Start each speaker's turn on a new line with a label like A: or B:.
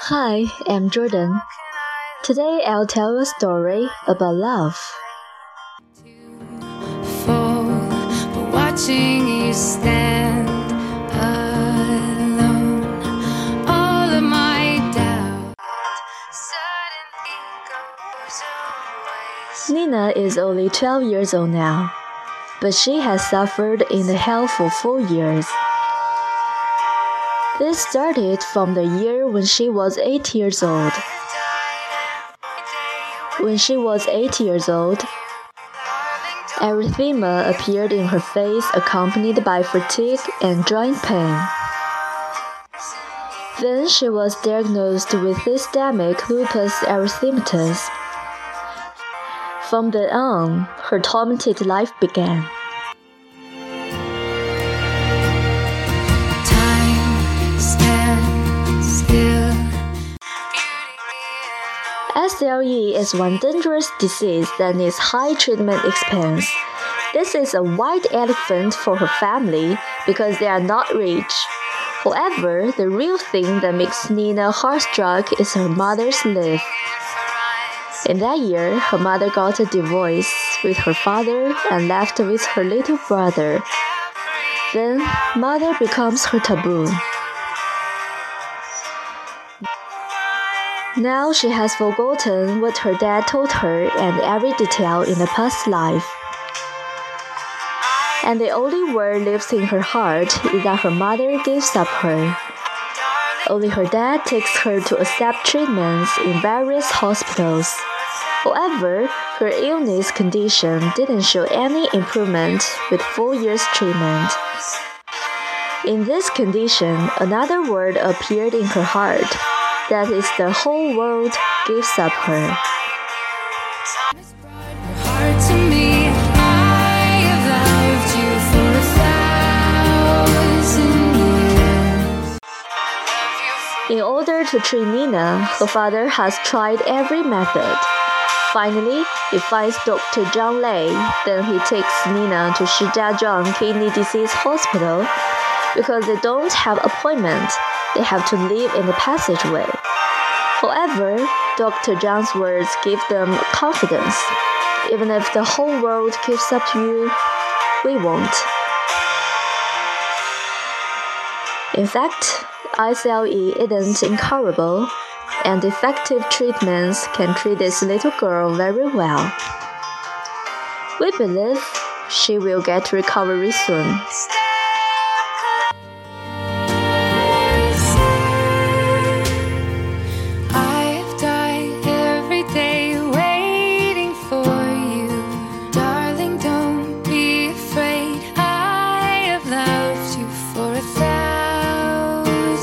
A: Hi, I'm Jordan. Today I'll tell a story about love. watching you stand alone, all of my doubt Nina is only 12 years old now, but she has suffered in the hell for four years. This started from the year when she was 8 years old. When she was 8 years old, erythema appeared in her face accompanied by fatigue and joint pain. Then she was diagnosed with systemic lupus erythematosus. From then on, her tormented life began. SLE is one dangerous disease that needs high treatment expense. This is a white elephant for her family because they are not rich. However, the real thing that makes Nina heartstruck is her mother's life. In that year, her mother got a divorce with her father and left with her little brother. Then, mother becomes her taboo. Now she has forgotten what her dad told her and every detail in the past life. And the only word lives in her heart is that her mother gives up her. Only her dad takes her to accept treatments in various hospitals. However, her illness condition didn't show any improvement with four years treatment. In this condition, another word appeared in her heart that is the whole world gives up her. In order to treat Nina, her father has tried every method. Finally, he finds Dr. Zhang Lei. Then he takes Nina to Shijiazhuang Kidney Disease Hospital because they don't have appointment. They have to live in the passageway. However, Dr. Zhang's words give them confidence. Even if the whole world gives up to you, we won't. In fact, SLE isn't incurable, and effective treatments can treat this little girl very well. We believe she will get recovery soon.